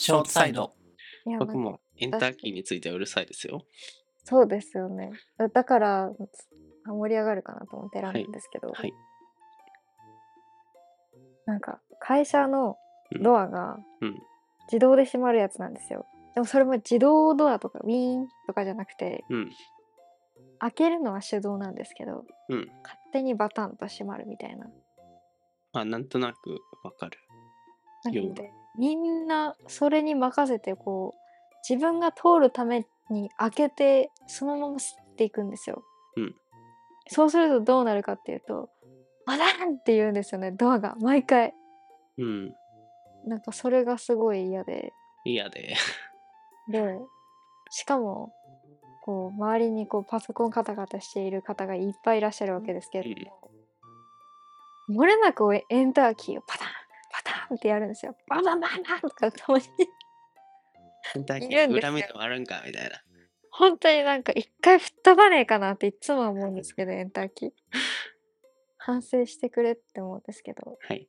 ショートサイド。僕もエンターキーについてはうるさいですよ。そうですよね。だだから、あ盛り上がるかなと思って選んだんですけど、はい。なんか会社のうんドアがうん自動で閉まるやつなんですよ。でもそれも自動ドアとかウィーンとかじゃなくて、うん。開けるのは手動なんですけど、うん。勝手にバタンと閉まるみたいな。まあ、なんとなくわかる。なので、みんなそれに任せてこう、自分が通るために開けて、そのまま吸っていくんですよ。うんそうするとどうなるかっていうと、バタンって言うんですよね、ドアが。毎回。うん。なんかそれがすごい嫌で。嫌で。で、しかも、こう、周りにこうパソコンカタカタしている方がいっぱいいらっしゃるわけですけれども、漏れなくエンターキーをパタン、ってやるんですよ。バンバンバンバンとかたまに。エンターキいるんでもあるんかみたいな。本当になんか一回吹っ飛ばねえかなっていつも思うんですけど、エンターキー。反省してくれって思うんですけど、はい。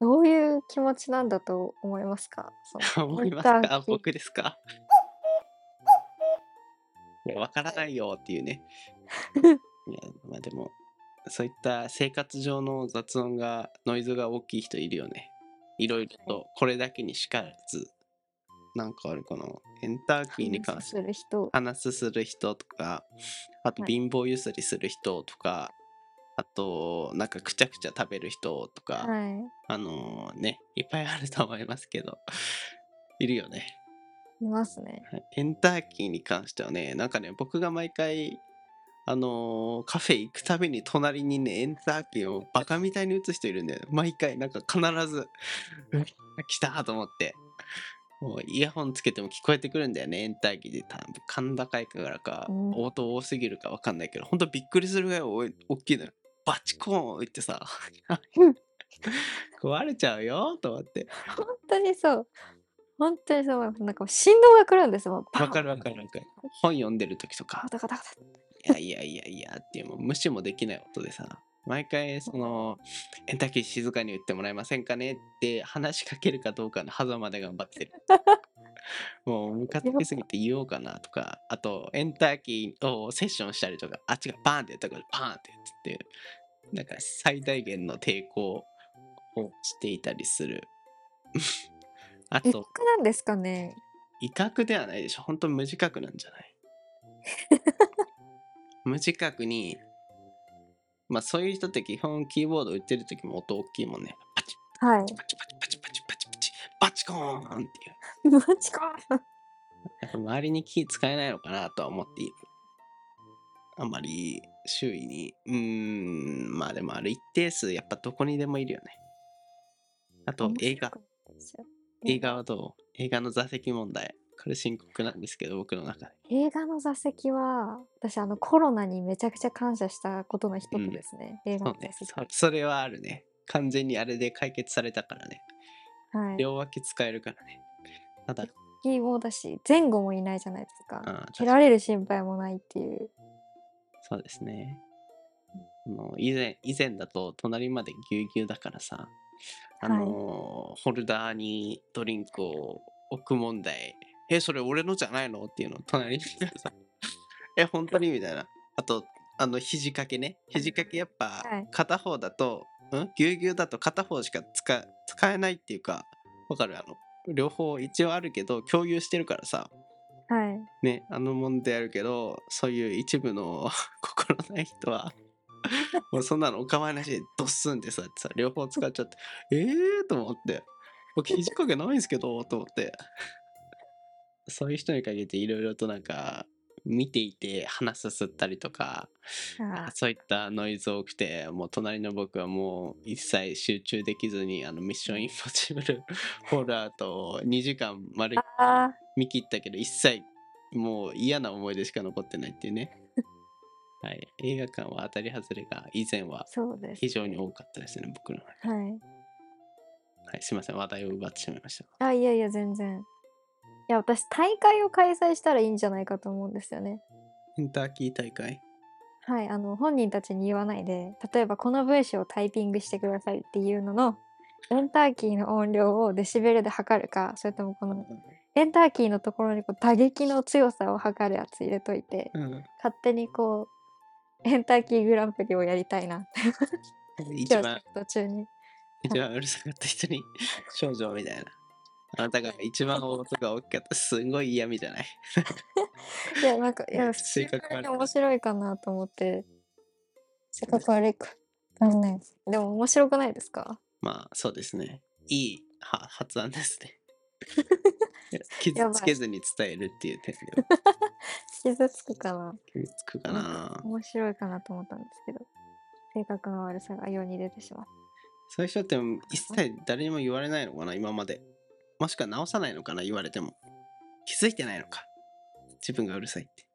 どういう気持ちなんだと思いますか？思いますか？僕ですか？いや、わからないよっていうね。いや、まあでも、そういった生活上の雑音が、ノイズが大きい人いるよね。いろいろと、これだけにしかず、なんかあるかな。エンターキーに関してする人。話すする人とか、あとはい貧乏ゆすりする人とか、あと、なんかくちゃくちゃ食べる人とか、はあのね、いっぱいあると思いますけど、いるよね。い。いますね。はいエンターキーに関してはね、なんかね、僕が毎回、あのーカフェ行くたびに隣にね、エンターキーをバカみたいに打つ人いるんだよ。毎回、なんか必ず、来たと思って。もうイヤホンつけても聞こえてくるんだよね、エンターキーで。甲高いからか、うん音多すぎるかわかんないけど、ほんとびっくりするぐらい大きいのよ。バチコーン言ってさ、壊れちゃうよと思って。本当にそう。本当にそう。なんか振動が来るんですもん。わかるわかるわかる。本読んでる時とかやいやいやいやっていうもう無視もできない音でさ毎回その「エンターキー静かに言ってもらえませんかね?」って話しかけるかどうかの狭間で頑張ってる。もうムカつきすぎて言おうかなとかあとエンターキーをセッションしたりとかあっちがバーンってやったからパーンってやってってなんか最大限の抵抗をしていたりする。あ一と服なんですかね？威嚇ではないでしょ。本当無自覚なんじゃない？無自覚にまあそういう人って基本キーボード打ってる時も音大きいもんね。パチはい。パチパチパチパチパチパチ。パチコーンっていう。マジか。やっぱ周りに気使えないのかなとは思っている。あんまり周囲に。うーんまあでもある一定数やっぱどこにでもいるよね。あと映画。映画はどう？映画の座席問題これ深刻なんですけど僕の中で。映画の座席は私あのコロナにめちゃくちゃ感謝したことの一つですね、映画そうねの座席、そそれはあるね。完全にあれで解決されたからね。はい。両脇使えるからね。ただ。キーボーだし前後もいないじゃないですか。あ蹴られる心配もないっていう。そうですね。あの以前以前だと隣までぎゅうぎゅうだからさあのーホルダーにドリンクを置く問題えそれ俺のじゃないの？っていうのを隣に さえ本当に？みたいな。あとあの肘掛けね。肘掛けやっぱはい。片方だと、うん？ぎゅうぎゅうだと片方しか使使えないっていうかわかる？あの両方一応あるけど共有してるからさ。はい。ねあの問題あるけどそういう一部の 心ない人は もうそんなのお構いなしでドッスンってささ両方使っちゃってええー、と思って。僕肘掛けないんですけどと思ってそういう人に限っていろいろとなんか見ていて鼻すすったりとかあそういったノイズ多くてもう隣の僕はもう一切集中できずにあのミッションインポッシブル ホラーと2時間まるっきりあ見切ったけど一切もう嫌な思い出しか残ってないっていうね。はい。映画館は当たり外れが以前は非常に多かったですね僕の中で。はい。はいすいません。話題を奪ってしまいました。あいやいや全然いや私大会を開催したらいいんじゃないかと思うんですよね。エンターキー大会？はいあの本人たちに言わないで例えばこの文章をタイピングしてくださいっていうののエンターキーの音量をデシベルで測るかそれともこのエンターキーのところにこう打撃の強さを測るやつ入れといてうん。うん勝手にこうエンターキーグランプリをやりたいな。っ て一番途中に。一番うるさかった人に 少女みたいな。あなたが一番音が大きかった。すごい嫌味じゃない。いやなんかいや普性格悪い。通に面白いかなと思って。性格悪い。かあのねでも面白くないですか？まあそうですね。いいは発案ですね。や 傷つけずに伝えるっていう点では。傷つくかな。傷つくかな。面白いかなと思ったんですけど。性格の悪さが世に出てしまう。そういう人って一切誰にも言われないのかな今まで。もしくは直さないのかな言われても。気づいてないのか。自分がうるさいって。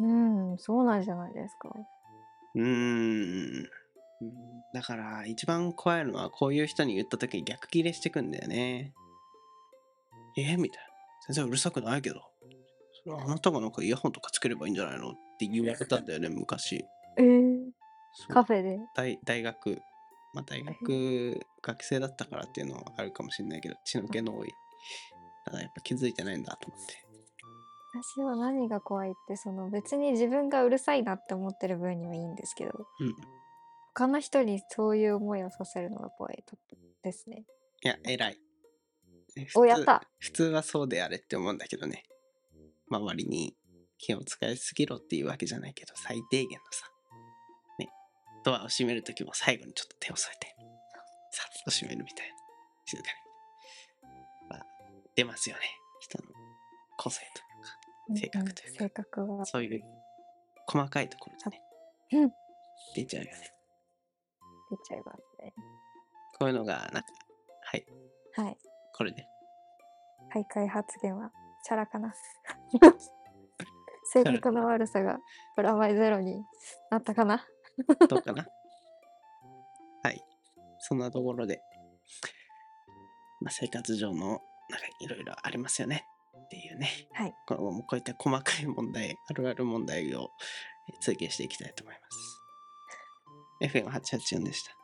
うんそうなんじゃないですかうーん。うんだから一番怖いのはこういう人に言った時に逆ギレしてくんだよね。えみたいな。全然うるさくないけど。それはあなたがなんかイヤホンとかつければいいんじゃないの？って言われたんだよね、昔。えー、カフェで大大学、まあ、大学学生だったからっていうのはあるかもしれないけど血の気の多い。ただやっぱ気づいてないんだと思って。私は何が怖いってその別に自分がうるさいなって思ってる分にはいいんですけどうん。他の人にそういう思いをさせるのが怖いとですね。いや偉い。おやった。普通はそうであれって思うんだけどね。周りに気を使いすぎろっていうわけじゃないけど最低限のさねドアを閉めるときも最後にちょっと手を添えてさっと閉めるみたいな静かに。まあ出ますよね。人の個性というか性格というか。性格がそういう細かいところでね、うん。出ちゃうよね。出ちゃいますね。こういうのが、なんか、はい、はい。これで。徘徊発言はチャラかな。性格の悪さがプラマイゼロになったかなどうかなはい。そんなところで、まあ、生活上の、なんかいろいろありますよねっていうね。はい。このこういった細かい問題、あるある問題をえー追求していきたいと思います。FM884 でした。